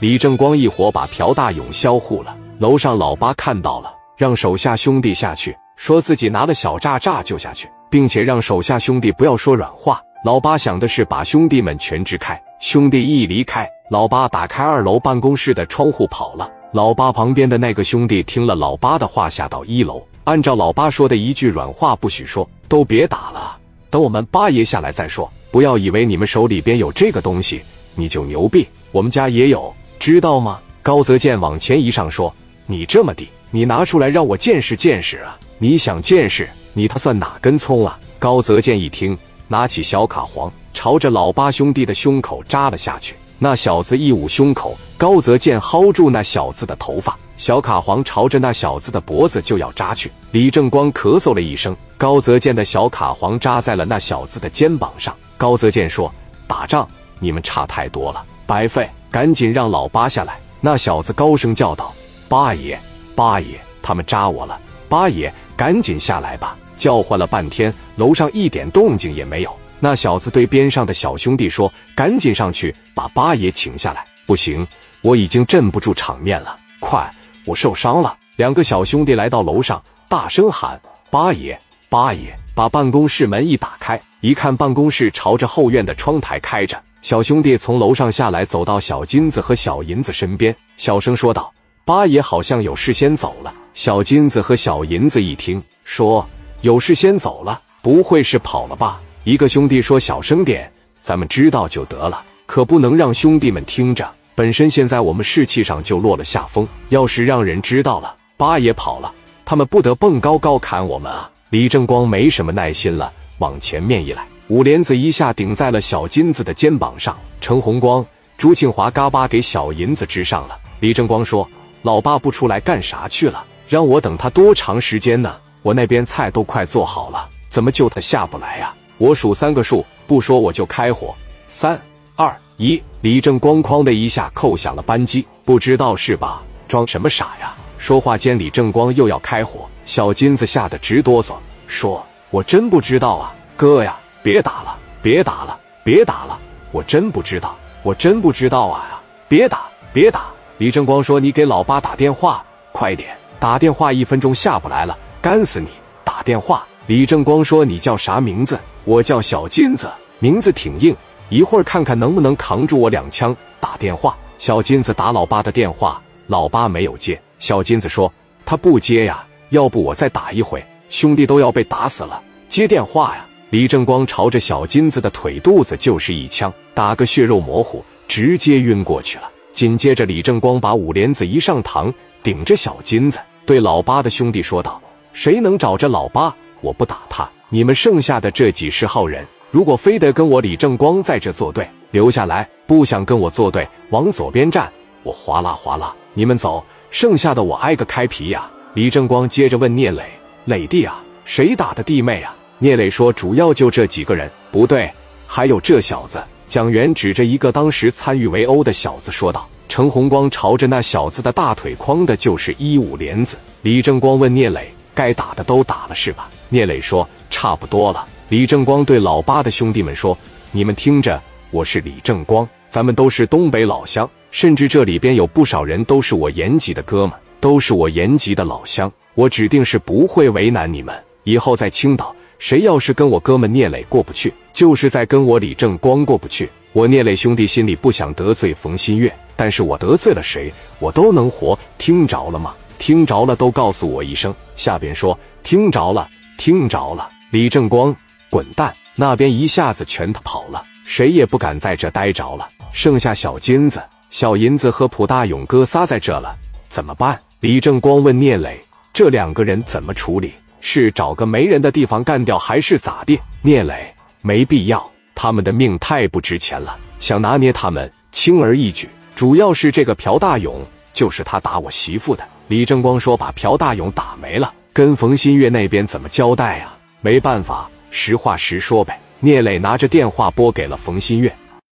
李正光一伙把朴大勇销户了。楼上老八看到了，让手下兄弟下去，说自己拿了小炸炸就下去，并且让手下兄弟不要说软话。老八想的是把兄弟们全支开。兄弟一离开，老八打开二楼办公室的窗户跑了。老八旁边的那个兄弟听了老八的话，下到一楼，按照老八说的一句软话不许说，都别打了，等我们八爷下来再说。不要以为你们手里边有这个东西你就牛逼，我们家也有，知道吗？高泽健往前一上说：“你这么的，你拿出来让我见识见识啊！你想见识，你他算哪根葱啊？”高泽健一听，拿起小卡簧，朝着老八兄弟的胸口扎了下去。那小子一捂胸口，高泽健薅住那小子的头发，小卡簧朝着那小子的脖子就要扎去。李正光咳嗽了一声，高泽健的小卡簧扎在了那小子的肩膀上。高泽健说：“打仗你们差太多了，白费，赶紧让老八下来。”那小子高声叫道：“八爷，八爷，他们扎我了！八爷，赶紧下来吧！”叫唤了半天，楼上一点动静也没有。那小子对边上的小兄弟说：“赶紧上去把八爷请下来！”不行，我已经镇不住场面了。快，我受伤了。两个小兄弟来到楼上，大声喊：“八爷，八爷！”把办公室门一打开，一看办公室朝着后院的窗台开着。小兄弟从楼上下来，走到小金子和小银子身边，小声说道：“八爷好像有事先走了。”小金子和小银子一听，说：“有事先走了，不会是跑了吧？”一个兄弟说：“小声点，咱们知道就得了，可不能让兄弟们听着。本身现在我们士气上就落了下风，要是让人知道了，八爷跑了，他们不得蹦高高砍我们啊！”李正光没什么耐心了，往前面一来，五莲子一下顶在了小金子的肩膀上。陈红光、朱庆华嘎巴给小银子支上了。李正光说：“老爸不出来干啥去了？让我等他多长时间呢？我那边菜都快做好了，怎么就他下不来呀？”我数三个数，不说我就开火。三、二、一，李正光哐的一下扣响了扳机。不知道是吧？装什么傻呀？说话间，李正光又要开火，小金子吓得直哆嗦，说：“我真不知道啊，哥呀，别打了，别打了，别打了，我真不知道，我真不知道啊，别打，别打。”李正光说：“你给老八打电话，快点，打电话，一分钟下不来了，干死你！打电话。”李正光说：“你叫啥名字？”我叫小金子，名字挺硬，一会儿看看能不能扛住我两枪。打电话，小金子打老八的电话，老八没有接。小金子说：“他不接呀，要不我再打一回，兄弟都要被打死了。”接电话呀！李正光朝着小金子的腿肚子就是一枪，打个血肉模糊，直接晕过去了。紧接着，李正光把五莲子一上膛，顶着小金子，对老八的兄弟说道：“谁能找着老八，我不打他。”你们剩下的这几十号人，如果非得跟我李正光在这作对，留下来；不想跟我作对，往左边站，我哗啦哗啦，你们走，剩下的我挨个开皮呀！李正光接着问聂磊：“磊弟啊，谁打的弟妹啊？”聂磊说：“主要就这几个人。”不对，还有这小子。蒋元指着一个当时参与围殴的小子说道：“程红光朝着那小子的大腿框的就是一五连子。”李正光问聂磊：“该打的都打了是吧？”聂磊说。差不多了，李正光对老八的兄弟们说：“你们听着，我是李正光，咱们都是东北老乡，甚至这里边有不少人都是我延吉的哥们，都是我延吉的老乡。我指定是不会为难你们。以后在青岛，谁要是跟我哥们聂磊过不去，就是在跟我李正光过不去。我聂磊兄弟心里不想得罪冯新月，但是我得罪了谁，我都能活。听着了吗？听着了，都告诉我一声。下边说听着了，听着了。”李正光，滚蛋！那边一下子全跑了，谁也不敢在这待着了。剩下小金子、小银子和普大勇哥仨在这了，怎么办？李正光问聂磊：“这两个人怎么处理？是找个没人的地方干掉，还是咋地？”聂磊：“没必要，他们的命太不值钱了，想拿捏他们轻而易举。主要是这个朴大勇，就是他打我媳妇的。”李正光说：“把朴大勇打没了，跟冯新月那边怎么交代呀？”没办法，实话实说呗。聂磊拿着电话拨给了冯新月。